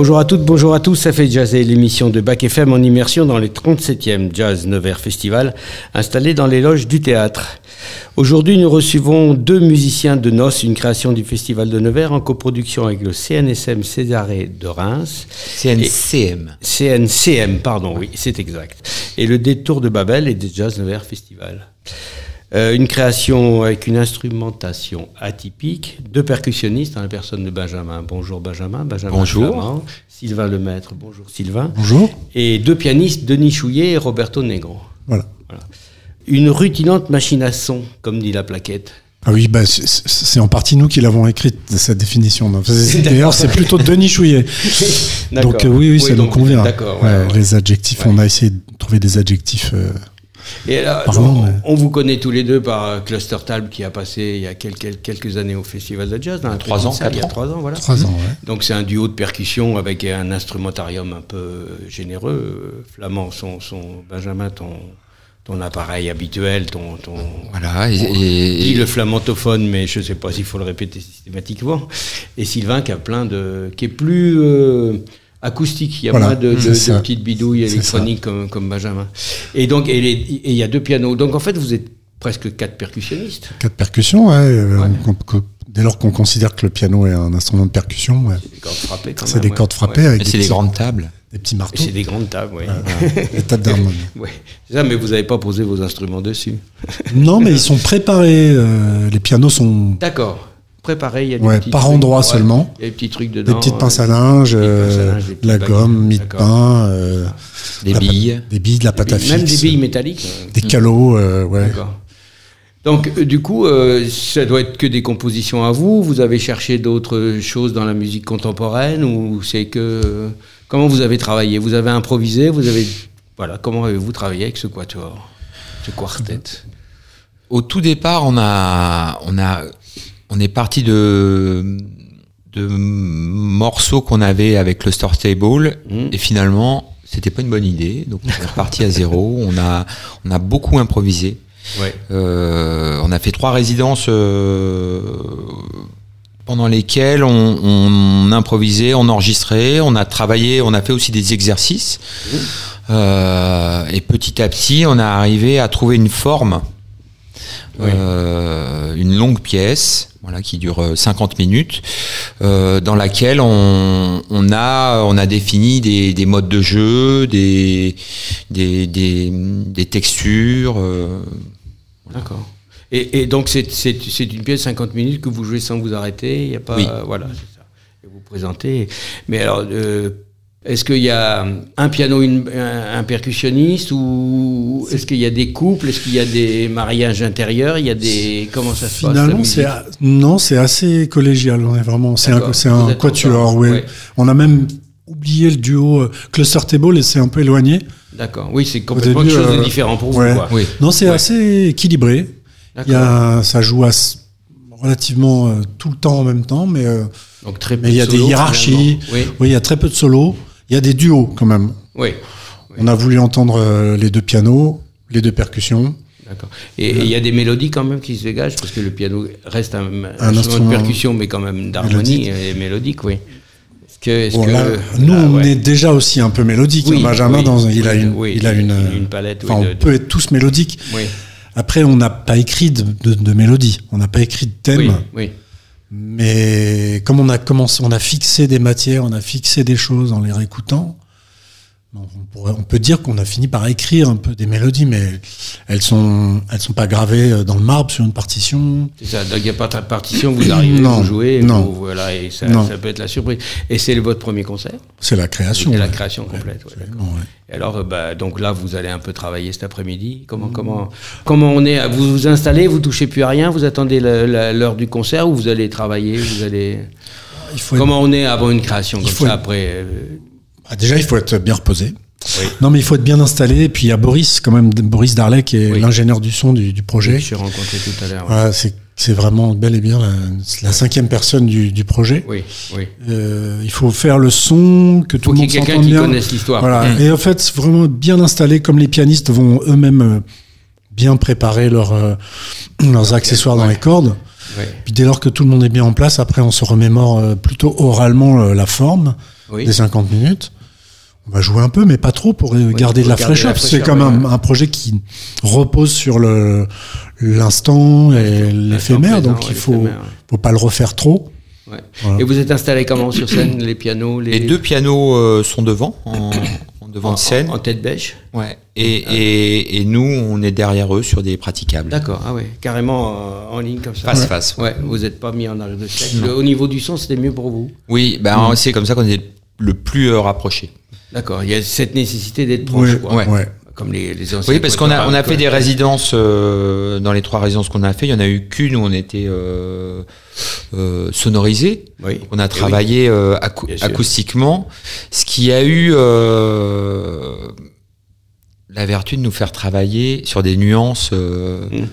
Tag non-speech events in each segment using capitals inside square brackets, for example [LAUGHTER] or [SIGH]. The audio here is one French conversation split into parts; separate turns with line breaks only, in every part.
Bonjour à toutes, bonjour à tous, ça fait jazzer l'émission de Bac FM en immersion dans les 37e Jazz Nevers Festival installé dans les loges du théâtre. Aujourd'hui, nous recevons deux musiciens de noces, une création du Festival de Nevers en coproduction avec le CNSM Césaré de Reims.
CNCM.
CNCM, pardon, oui, c'est exact. Et le Détour de Babel et des Jazz Nevers Festival. Euh, une création avec une instrumentation atypique, deux percussionnistes en la personne de Benjamin. Bonjour Benjamin. Benjamin
bonjour.
Flamand, Sylvain Lemaître. Bonjour Sylvain.
Bonjour.
Et deux pianistes, Denis Chouillet et Roberto Negro.
Voilà.
voilà. Une rutilante machine à son, comme dit la plaquette.
Ah oui, bah, c'est en partie nous qui l'avons écrite, cette définition. D'ailleurs, c'est plutôt Denis Chouillet. [LAUGHS] donc euh, oui, oui, ça nous convient. Ouais, les adjectifs, on a essayé de trouver des adjectifs... Euh,
et là, on, vous connaît tous les deux par Cluster Talb qui a passé il y a quelques, quelques années au Festival de Jazz.
Dans trois ans,
il y a trois ans, voilà.
Trois ans,
Donc c'est un duo de percussion avec un instrumentarium un peu généreux. Flamand, son, son Benjamin, ton, ton appareil habituel, ton, ton
voilà,
et, le flamantophone, mais je ne sais pas s'il faut le répéter systématiquement. Et Sylvain qui a plein de, qui est plus euh, acoustique. Il y a moins de, petites bidouilles électroniques comme, comme, Benjamin. Et donc, et il y a deux pianos. Donc, en fait, vous êtes presque quatre percussionnistes.
Quatre percussions, ouais. Euh, dès lors qu'on considère que le piano est un instrument de percussion,
ouais. c'est des cordes frappées.
C'est des cordes frappées avec
des, des grandes tables.
Des petits marteaux.
C'est des grandes tables, oui.
des tables d'harmonie.
oui, c'est ça, mais vous n'avez pas posé vos instruments dessus.
non, mais ils sont préparés. Euh, les pianos sont.
D'accord préparé. Il y a
des ouais, par endroit seulement.
Il y a des petits trucs dedans.
Des petites pinces à linge, euh, la gomme, mie de pain, euh,
des billes,
des billes, de la pâte à fixe,
même des billes métalliques,
des calots, euh, ouais. D'accord.
Donc, du coup, ça doit être que des compositions à vous. Vous avez cherché d'autres choses dans la musique contemporaine ou c'est que comment vous avez travaillé? Vous avez improvisé Vous avez voilà comment avez-vous travaillé avec ce quatuor, ce quartet?
Au tout départ, on a on a on est parti de, de morceaux qu'on avait avec le Star Table mmh. et finalement c'était pas une bonne idée. Donc on est reparti à zéro. On a on a beaucoup improvisé. Euh, on a fait trois résidences euh, pendant lesquelles on, improvisait on enregistrait on a travaillé on a fait aussi des exercices. Mmh. euh, et petit à petit on a arrivé à trouver une forme une longue pièce voilà, qui dure 50 euh, minutes, euh, dans laquelle on, on, a, on a défini des, des modes de jeu, des, des, des, des textures. Euh,
D'accord. Et, et, donc c'est une pièce de 50 minutes que vous jouez sans vous arrêter, il y a pas,
oui.
voilà, c'est ça. Et vous présentez. Mais alors, euh, est-ce qu'il y a un piano, un, percussionniste ou est-ce qu'il y a des couples Est-ce qu'il y a des mariages intérieurs Il y a des comment ça se
passe Finalement, non, c'est assez collégial. On est vraiment, c'est un, c'est un quatuor. Oui. On a même oublié le duo euh, Cluster Table et c'est un peu éloigné.
D'accord. Oui, c'est complètement quelque chose de euh, différent pour vous.
Oui. Non, c'est assez équilibré. Il y a, ça joue relativement euh, tout le temps en même temps, mais,
Donc, très
mais il y a des hiérarchies. Oui. oui, il y a très peu de solos. Il y a des duos quand même.
Oui.
On a voulu entendre euh, les deux pianos, les deux percussions.
D'accord. Et il y a des mélodies quand même qui se dégagent, parce que le piano reste un, instrument, de percussion, mais quand même d'harmonie et mélodique, oui.
Que, que, nous, on est déjà aussi un peu mélodique. Oui, Benjamin, dans, il, a une, il a une, une palette. on peut être tous mélodiques. Après, on n'a pas écrit de, de, de, mélodie, on n'a pas écrit de thème.
Oui,
mais comme on a commencé, on a fixé des matières, on a fixé des choses en les réécoutant, on, peut dire qu'on a fini par écrire un peu des mélodies, mais elles sont, elles sont pas gravées euh, dans le marbre sur une partition.
C'est ça. Donc il n'y a pas de partition, vous arrivez,
non,
vous jouez,
non.
voilà, et ça, ça, peut être la surprise. Et c'est votre premier concert?
C'est la création.
C'est la création complète. Ouais, et alors, euh, bah, donc là, vous allez un peu travailler cet après-midi. Comment, mmh. comment, comment on est Vous vous installez, vous touchez plus à rien, vous attendez l'heure du concert ou vous allez travailler, vous allez. Il faut comment on est avant une création comme ça après euh,
ah, déjà, il faut être bien reposé. Non, mais il faut être bien installé. Et puis il y a Boris, quand même, Boris Darley, qui est l'ingénieur du son du, projet.
je suis rencontré tout à l'heure.
Voilà, c'est vraiment bel et bien la, cinquième personne du, projet.
Oui, oui.
Euh, il faut faire le son, que tout le monde s'entende bien.
connaisse l'histoire.
Voilà. Mmh. Et en fait, vraiment bien installé, comme les pianistes vont eux-mêmes euh, bien préparer leur, euh, leurs accessoires dans les cordes. Puis dès lors que tout le monde est bien en place, après on se remémore plutôt oralement la forme. des 50 minutes. On va jouer un peu, mais pas trop pour garder de la fraîcheur. C'est comme un, projet qui repose sur le l'instant et l'éphémère, donc il faut, faut pas le refaire trop.
Et vous êtes installé comment sur scène Les pianos
Les, deux pianos euh, sont devant, en, devant de scène.
En, tête bêche
Ouais. Et, ah. et, et, nous, on est derrière eux sur des praticables.
D'accord, ah ouais. Carrément euh, en ligne comme ça.
Face face.
Ouais. Vous n'êtes pas mis en arrière de scène. Au niveau du son, c'était mieux pour vous?
Oui, ben, c'est comme ça qu'on est le plus euh, rapproché.
D'accord. Il y a cette nécessité d'être proche.
Ouais. ouais
comme les,
Oui, parce qu'on a, on a fait des résidences, euh, dans les trois résidences qu'on a fait, il y en a eu qu'une où on était euh, euh, sonorisé. Oui. On a travaillé euh, acoustiquement, ce qui a eu la vertu de nous faire travailler sur des nuances mmh.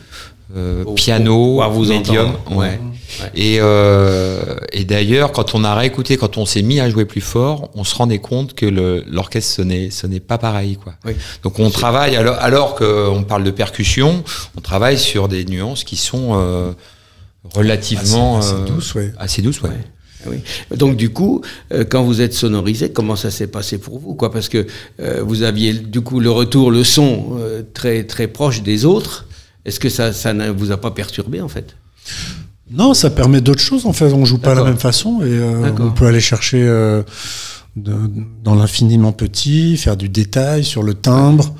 Piano, médium. Ouais. Et, euh, et d'ailleurs, quand on a réécouté, quand on s'est mis à jouer plus fort, on se rendait compte que l'orchestre sonnait, sonnait pas pareil. Quoi. Donc on travaille, alors, alors qu'on parle de percussion, on travaille sur des nuances qui sont euh, relativement
assez, assez, douces. Ouais.
Assez douces ouais.
Oui. Donc du coup, euh, quand vous êtes sonorisé, comment ça s'est passé pour vous quoi? Parce que euh, vous aviez du coup le retour, le son euh, très très proche des autres. Est-ce que ça ça ne vous a pas perturbé en fait?
Non, ça permet d'autres choses. En fait, on joue pas de la même façon et euh, on peut aller chercher euh, dans l'infiniment petit, faire du détail sur le timbre.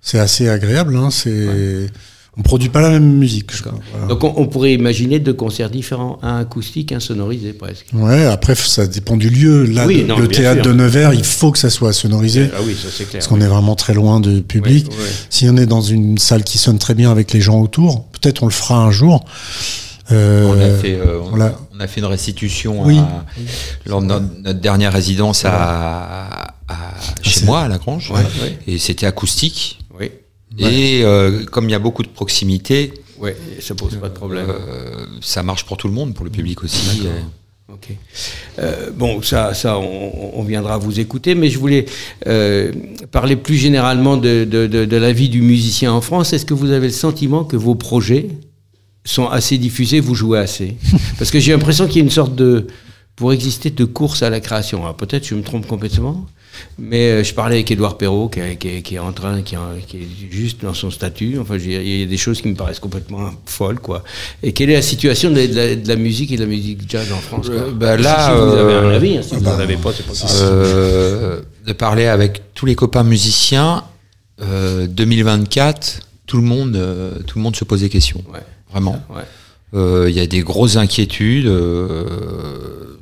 C'est assez agréable. Hein, c'est on produit pas la même musique.
Donc on, pourrait imaginer deux concerts différents, un acoustique, un sonorisé presque.
Ouais, après ça dépend du lieu. Là, le théâtre de Nevers, il faut que ça soit sonorisé.
Ah oui, ça c'est clair.
Parce qu'on est vraiment très loin du public. Si on est dans une salle qui sonne très bien avec les gens autour, peut-être on le fera un jour.
Euh, on, a fait, euh, on, a, fait, une restitution lors de notre, dernière résidence à, chez moi, à la Grange. Et c'était acoustique. Et euh, comme il y a beaucoup de proximité,
ouais, ça pose pas de problème.
ça marche pour tout le monde, pour le public aussi.
Ok. bon, ça, ça, on, viendra vous écouter, mais je voulais parler plus généralement de, de, la vie du musicien en France. Est-ce que vous avez le sentiment que vos projets sont assez diffusés, vous jouez assez? [LAUGHS] Parce que j'ai l'impression qu'il y a une sorte de, pour exister, de course à la création. Peut-être je me trompe complètement, mais euh, je parlais avec Édouard Perrault, qui, qui, est en train, qui, est juste dans son statut. Enfin, il y a des choses qui me paraissent complètement folles, quoi. Et quelle est la situation de la, musique et de la musique jazz en France
euh, bah Là,
si vous avez un euh, avis, hein, si vous n'en avez pas, c'est
pas de parler avec tous les copains musiciens, 2024, tout le monde, tout le monde se pose des questions. Ouais vraiment. Euh, il y a des grosses inquiétudes. Euh,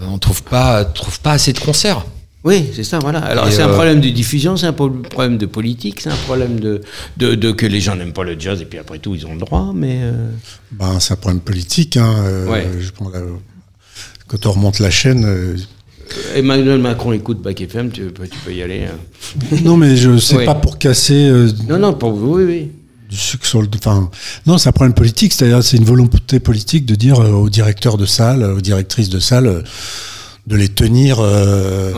on trouve pas, trouve pas assez de concerts.
Oui, c'est ça, voilà. Alors c'est un euh, problème de diffusion, c'est un problème de politique, c'est un problème de, de, que les gens n'aiment pas le jazz et puis après tout ils ont le droit, mais.
Ben, c'est un problème politique. Hein, je quand on remonte la chaîne.
Emmanuel Macron écoute Bac FM, tu peux, tu peux y aller. Hein.
non, mais je sais [LAUGHS] pas pour casser.
non, non, pour vous, oui, oui
du sucre sur le. Enfin, non, c'est un problème politique, c'est-à-dire c'est une volonté politique de dire euh, aux directeurs de salle, aux directrices de salle, euh, de les tenir euh,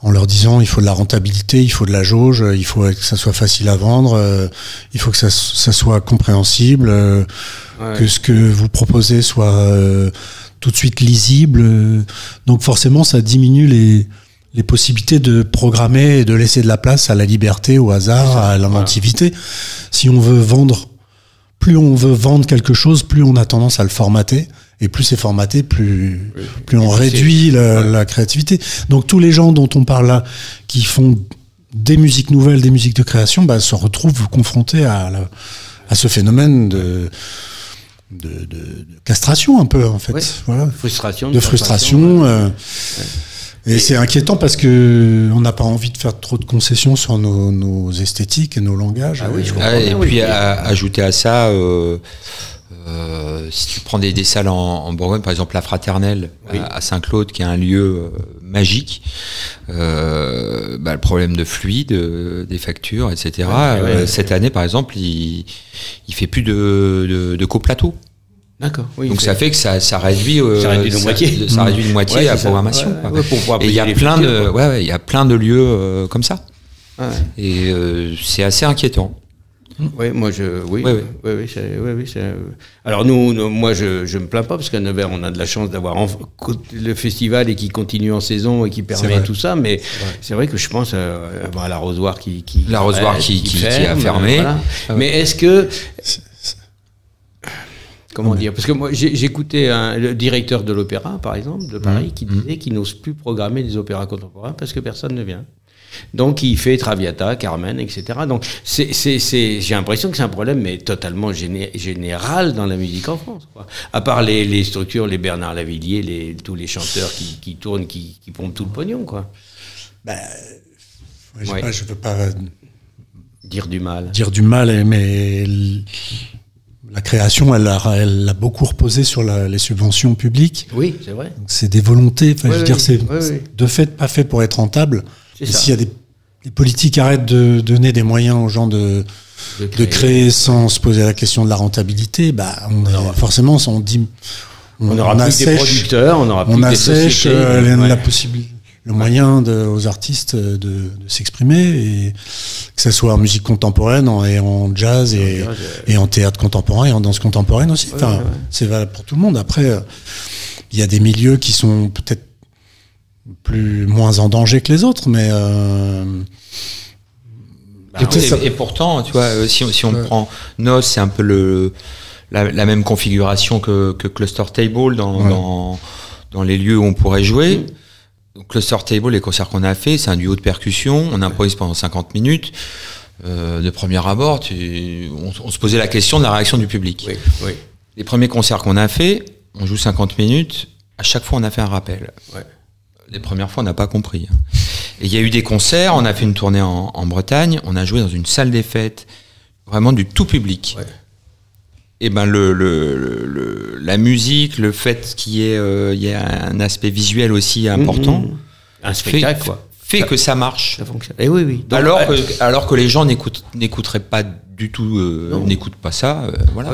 en leur disant il faut de la rentabilité, il faut de la jauge, il faut que ça soit facile à vendre, il faut que ça, ça soit compréhensible, que ce que vous proposez soit tout de suite lisible. Donc forcément, ça diminue les les possibilités de programmer et de laisser de la place à la liberté, au hasard, à l'inventivité. Si on veut vendre, plus on veut vendre quelque chose, plus on a tendance à le formater. Et plus c'est formaté, plus, plus on réduit la, créativité. Donc tous les gens dont on parle là, qui font des musiques nouvelles, des musiques de création, bah, se retrouvent confrontés à, à ce phénomène de, de, de, castration un peu en fait.
Voilà. Frustration.
De, frustration. Euh, et, c'est inquiétant parce que on n'a pas envie de faire trop de concessions sur nos, nos esthétiques et nos langages.
Ah oui, je ah, et puis à, ajouter à ça, euh, euh, si tu prends des, des salles en, en, Bourgogne, par exemple la Fraternelle à, Saint-Claude, qui est un lieu euh, magique, euh, bah, le problème de fluide, euh, des factures, etc. cette année, par exemple, il, il fait plus de, de, de coplateau.
D'accord.
Oui, Donc ça fait que ça, ça réduit, euh,
ça réduit de moitié,
ça réduit de moitié la programmation. et il y a plein de, ouais, il y a plein de lieux euh, comme ça. Et euh, c'est assez inquiétant.
Oui, moi je, oui, oui, oui, oui, oui, Alors nous, moi je, je me plains pas parce qu'à Nevers on a de la chance d'avoir le festival et qui continue en saison et qui permet tout ça, mais c'est vrai. que je pense euh, à, l'arrosoir qui, qui
l'arrosoir qui, qui, a fermé.
Ah mais est-ce que Comment dire? Parce que moi, j'écoutais le directeur de l'opéra, par exemple, de Paris, mmh. qui mmh. disait qu'il n'ose plus programmer des opéras contemporains parce que personne ne vient. Donc il fait Traviata, Carmen, etc. Donc j'ai l'impression que c'est un problème, mais totalement général dans la musique en France. Quoi. À part les, structures, les Bernard Lavillier, les, tous les chanteurs qui, tournent, qui, pompent tout le pognon. Quoi.
Ben, je ne veux pas
dire du mal.
Dire du mal, mais la création, elle a, elle a beaucoup reposé sur les subventions publiques.
Oui, c'est vrai.
C'est des volontés. Enfin, je veux dire, c'est de fait pas fait pour être rentable. S'il y a des, politiques arrêtent de donner des moyens aux gens de, de, créer. sans se poser la question de la rentabilité, bah, on forcément, on dit,
on, aura plus des producteurs, on aura plus
on assèche euh, la possibilité le moyen de, aux artistes de, de s'exprimer et que ce soit en musique contemporaine en, et en jazz et, et, en théâtre contemporain et en danse contemporaine aussi. enfin, c'est valable pour tout le monde. Après, euh, il y a des milieux qui sont peut-être plus moins en danger que les autres, mais euh,
bah et, pourtant, tu vois, euh, si, si on prend Nos, c'est un peu le la, la, même configuration que, que Cluster Table dans, dans, dans les lieux où on pourrait jouer. Cluster Table, les concerts qu'on a fait, c'est un duo de percussion. On improvise pendant 50 minutes. Euh, de premier abord, tu, on, se posait la question de la réaction du public.
Oui, oui.
Les premiers concerts qu'on a fait, on joue 50 minutes. À chaque fois, on a fait un rappel. Ouais. Les premières fois, on n'a pas compris. Hein. Et il y a eu des concerts. On a fait une tournée en, en, Bretagne. On a joué dans une salle des fêtes, vraiment du tout public. Ouais et ben le, le, le, la musique, le fait qu'il y ait, euh, il y a un aspect visuel aussi important, mmh, mmh.
un spectacle quoi,
fait que ça marche.
Ça fonctionne. Et eh oui, oui.
alors, que, alors que les gens n'écouteraient pas du tout euh, n'écoute pas ça. Euh, voilà.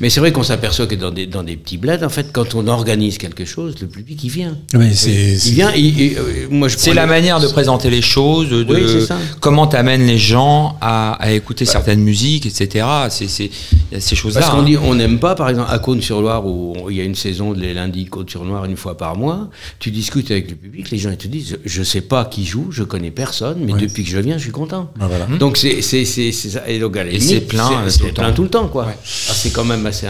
Mais c'est vrai qu'on s'aperçoit que dans des, dans des petits bleds, en fait, quand on organise quelque chose, le public il vient. Il vient. Euh, moi, je
c'est la manière de présenter les choses, de comment t'amènes les gens à, à écouter certaines musiques, etc. C'est, c'est y a ces choses-là.
Parce qu'on hein. dit on n'aime pas, par exemple, à Cône-sur-Loire où il y a une saison les lundis Cône-sur-Loire une fois par mois. Tu discutes avec le public, les gens ils te disent je, ne sais pas qui joue, je connais personne, mais depuis que je viens, je suis content.
Ah, voilà.
Donc c'est c'est c'est ça. Et donc
et c'est plein,
c'est plein tout le temps, quoi. Ah, c'est quand même assez.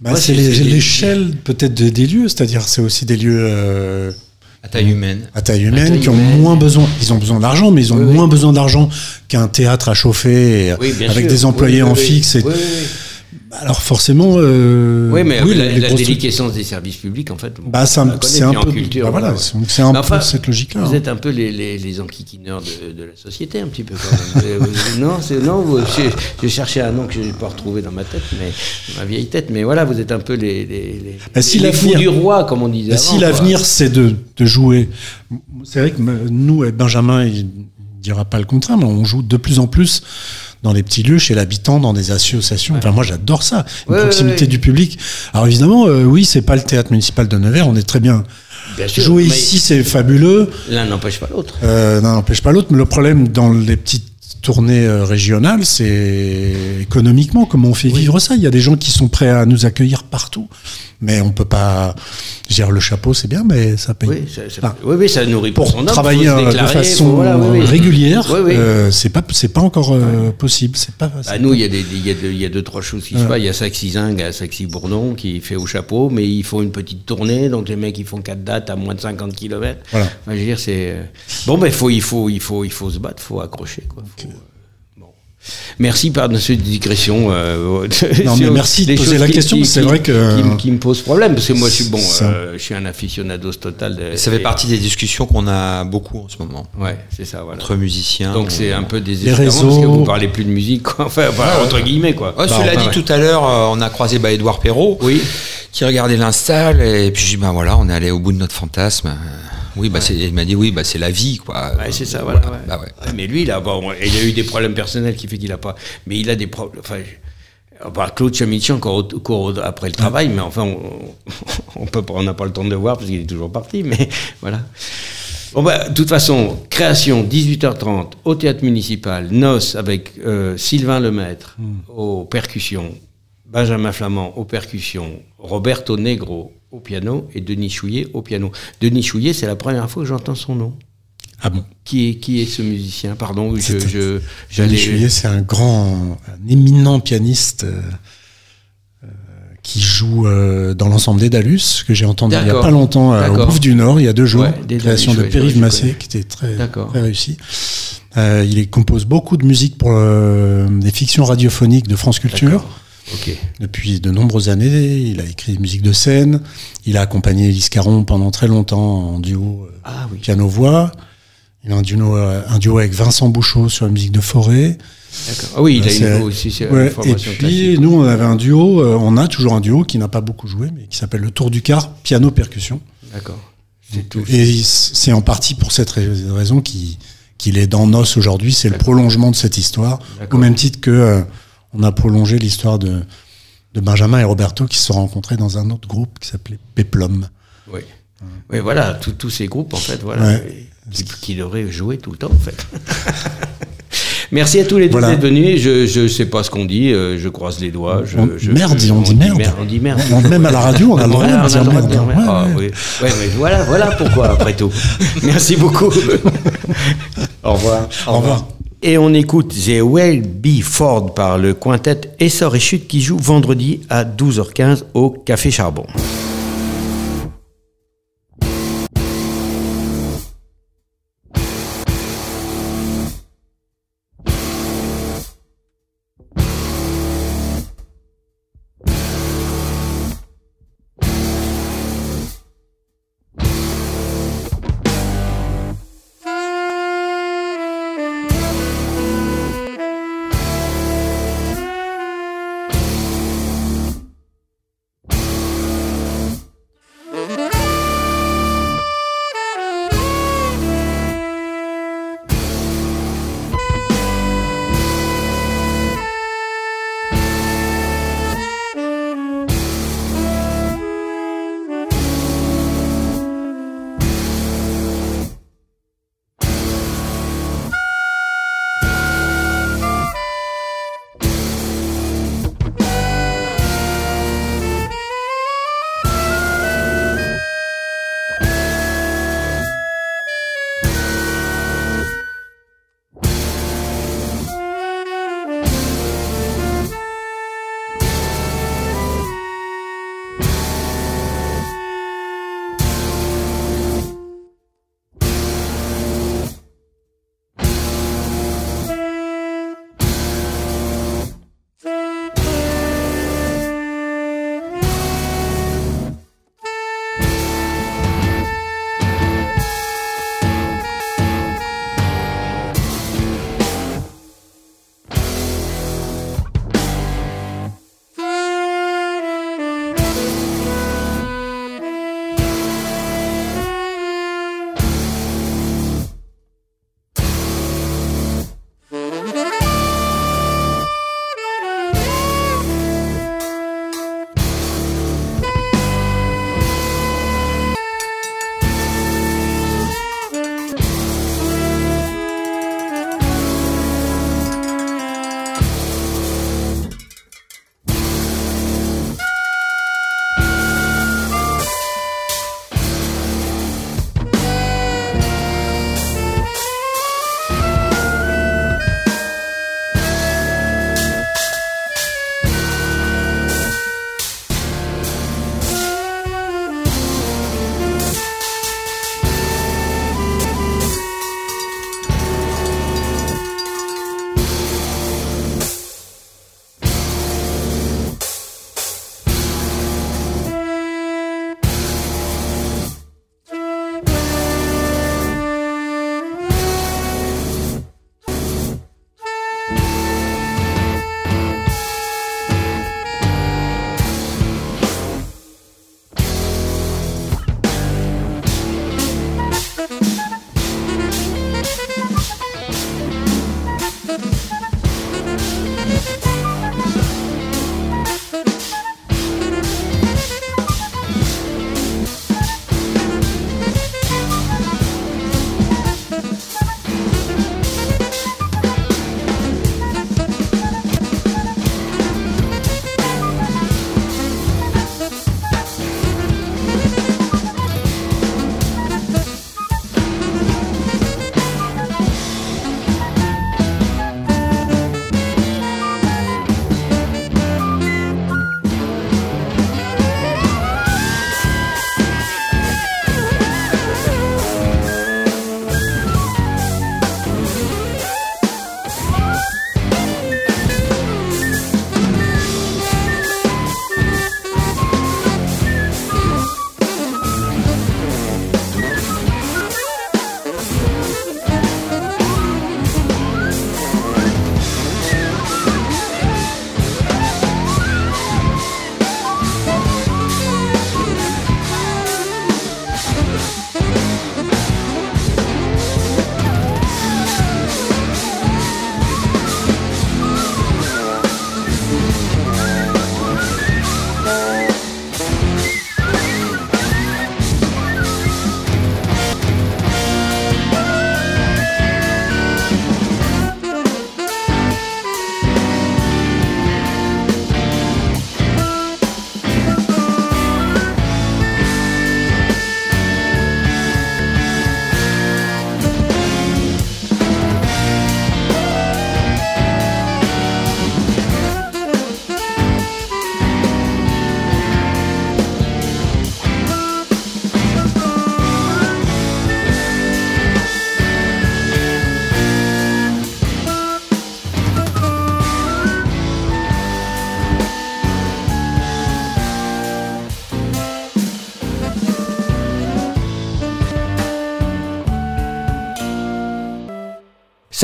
Bah, c'est l'échelle peut-être des lieux, c'est-à-dire c'est aussi des lieux. Euh,
à taille humaine.
À taille humaine, qui ont moins besoin. Ils ont besoin d'argent, mais ils ont moins besoin d'argent qu'un théâtre à chauffer avec des employés en fixe. Et, alors forcément. Euh,
oui, mais la, déliquescence des services publics, en fait.
Bah, c'est un, peu. Culture, bah, voilà, c'est un peu cette logique-là.
Vous hein. êtes un peu les, les, les enquiquineurs de, de, la société, un petit peu. Quand même. Non, c'est non. Vous, j'ai cherché un nom que je n'ai pas retrouvé dans ma tête, mais ma vieille tête. Mais voilà, vous êtes un peu les les, les,
bah, si fous
du roi, comme on disait. Bah,
si l'avenir c'est de, de jouer, c'est vrai que nous, Benjamin, il dira pas le contraire, mais on joue de plus en plus dans les petits lieux, chez l'habitant, dans des associations. Enfin, moi, j'adore ça, une proximité du public. Alors évidemment, euh, oui, c'est pas le théâtre municipal de Nevers, on est très bien. bien sûr, Jouer ici, c'est fabuleux.
L'un n'empêche pas l'autre.
Euh, L'un n'empêche pas l'autre, mais le problème dans les petites tournées euh, régionales, c'est économiquement comment on fait vivre ça. Il y a des gens qui sont prêts à nous accueillir partout mais on peut pas. Dire le chapeau, c'est bien, mais ça paye.
Oui, ça, oui, ça nourrit
pour,
son
travailler de façon régulière. Euh, c'est pas, c'est pas encore euh, possible. C'est pas.
Bah, nous, il y a des, il y a y a deux trois choses qui se passent. Il y a Saxi Zing, Saxi Bourdon qui fait au chapeau, mais il faut une petite tournée, donc les mecs ils font quatre dates à moins de 50 km. Voilà. je veux dire, c'est euh, bon, ben il faut, il faut, il faut, il faut se battre, faut accrocher, quoi. Faut, Merci par cette digression. Euh, [LAUGHS]
non, [LAUGHS] mais merci de poser la question. C'est vrai
que qui, me pose problème parce que moi je suis bon, euh, je suis un aficionados total. De,
ça fait partie des discussions qu'on a beaucoup en ce moment.
Ouais, c'est ça. Voilà.
Entre musiciens.
Donc c'est un peu des réseaux parce que vous parlez plus de musique, quoi. Enfin, entre guillemets, quoi.
Ouais, cela dit, tout à l'heure, euh, on a croisé bah, Edouard Perrault,
oui.
qui regardait l'install et puis ben voilà, on est allé au bout de notre fantasme. Oui, bah il m'a dit oui, bah c'est la vie, quoi.
Ouais, c'est ça, voilà. Bah, mais lui, il a, bon, il a eu des problèmes personnels qui fait qu'il a pas. Mais il a des problèmes. Enfin, bah, Claude Chamici encore, encore après le travail, mais enfin, on, [LAUGHS] on peut, on n'a pas le temps de le voir parce qu'il est toujours parti. Mais [LAUGHS] voilà. Bon, bah, de toute façon, création 18h30 au théâtre municipal, noces avec euh, Sylvain Lemaître mm. aux percussions, Benjamin Flamand aux percussions, Roberto Negro au piano et Denis Chouillet au piano. Denis Chouillet, c'est la première fois que j'entends son nom.
Ah bon?
Qui est, qui est ce musicien? Pardon,
je, je, Denis Chouillet, c'est un grand, un éminent pianiste. Euh, qui joue euh, dans l'ensemble des Dalus, que j'ai entendu il n'y a pas longtemps euh, au Bouffe du Nord, il y a deux jours, création de Périve Massé, qui était très, très réussi. Euh, il compose beaucoup de musique pour euh, des fictions radiophoniques de France Culture.
Okay.
Depuis de nombreuses années, il a écrit des musiques de scène. Il a accompagné Elise Caron pendant très longtemps en duo
ah, oui.
piano-voix. Il a un duo, un duo avec Vincent Bouchot sur la musique de Forêt.
Ah oui, il a une aussi
ouais, Et puis, nous, on avait un duo, euh, on a toujours un duo qui n'a pas beaucoup joué, mais qui s'appelle le Tour du Car, piano-percussion.
D'accord.
Et c'est en partie pour cette raison qu'il est dans Nos aujourd'hui. C'est le prolongement de cette histoire, au même titre que euh, on a prolongé l'histoire de, de Benjamin et Roberto qui se sont rencontrés dans un autre groupe qui s'appelait Peplum.
Oui. Oui, voilà, tous ces groupes, en fait, voilà, qui, qui devraient jouer tout le temps, en fait. [LAUGHS] Merci à tous les deux d'être venus. Je ne sais pas ce qu'on dit, euh, je croise les doigts. Je,
merde, on, dit merde.
On dit merde.
même à la radio, on a le droit de dire merde.
Ah, oui. ouais, mais voilà, voilà pourquoi, après tout. [LAUGHS] Merci beaucoup. [LAUGHS]
Au revoir.
Au revoir. Et on écoute The Well Be Ford par le quintet Essor et Chute qui joue vendredi à 12h15 au Café Charbon.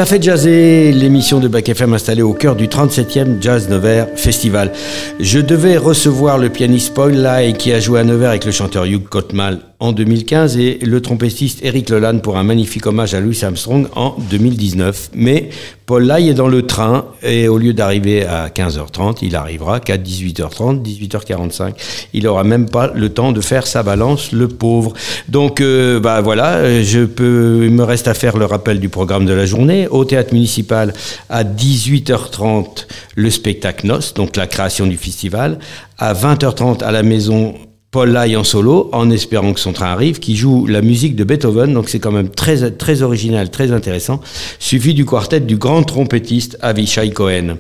Ça fait jazzer l'émission de Bac FM installée au cœur du 37e Jazz Nevers Festival. Je devais recevoir le pianiste Paul Lai qui a joué à Nevers avec le chanteur Hugh Cotmal en 2015 et le trompettiste Eric Leland pour un magnifique hommage à Louis Armstrong en 2019. Mais Paul Lai est dans le train et au lieu d'arriver à 15h30, il arrivera qu'à 18h30, 18h45. Il aura même pas le temps de faire sa balance, le pauvre. Donc euh, bah voilà, je peux, il me reste à faire le rappel du programme de la journée. Au théâtre municipal à 18h30 le spectacle Nos, donc la création du festival. À 20h30 à la maison Paul Lai en solo, en espérant que son train arrive, qui joue la musique de Beethoven, donc c'est quand même très, très original, très intéressant, suivi du quartet du grand trompettiste Avishai Cohen.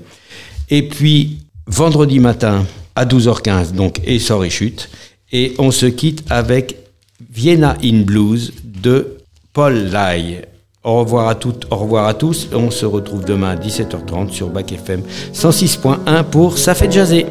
Et puis, vendredi matin, à 12h15, donc Essor et Chute, et on se quitte avec Vienna in Blues de Paul Lai. Au revoir à toutes, au revoir à tous. On se retrouve demain à 17h30 sur Bac FM 106.1 pour Ça fait jaser.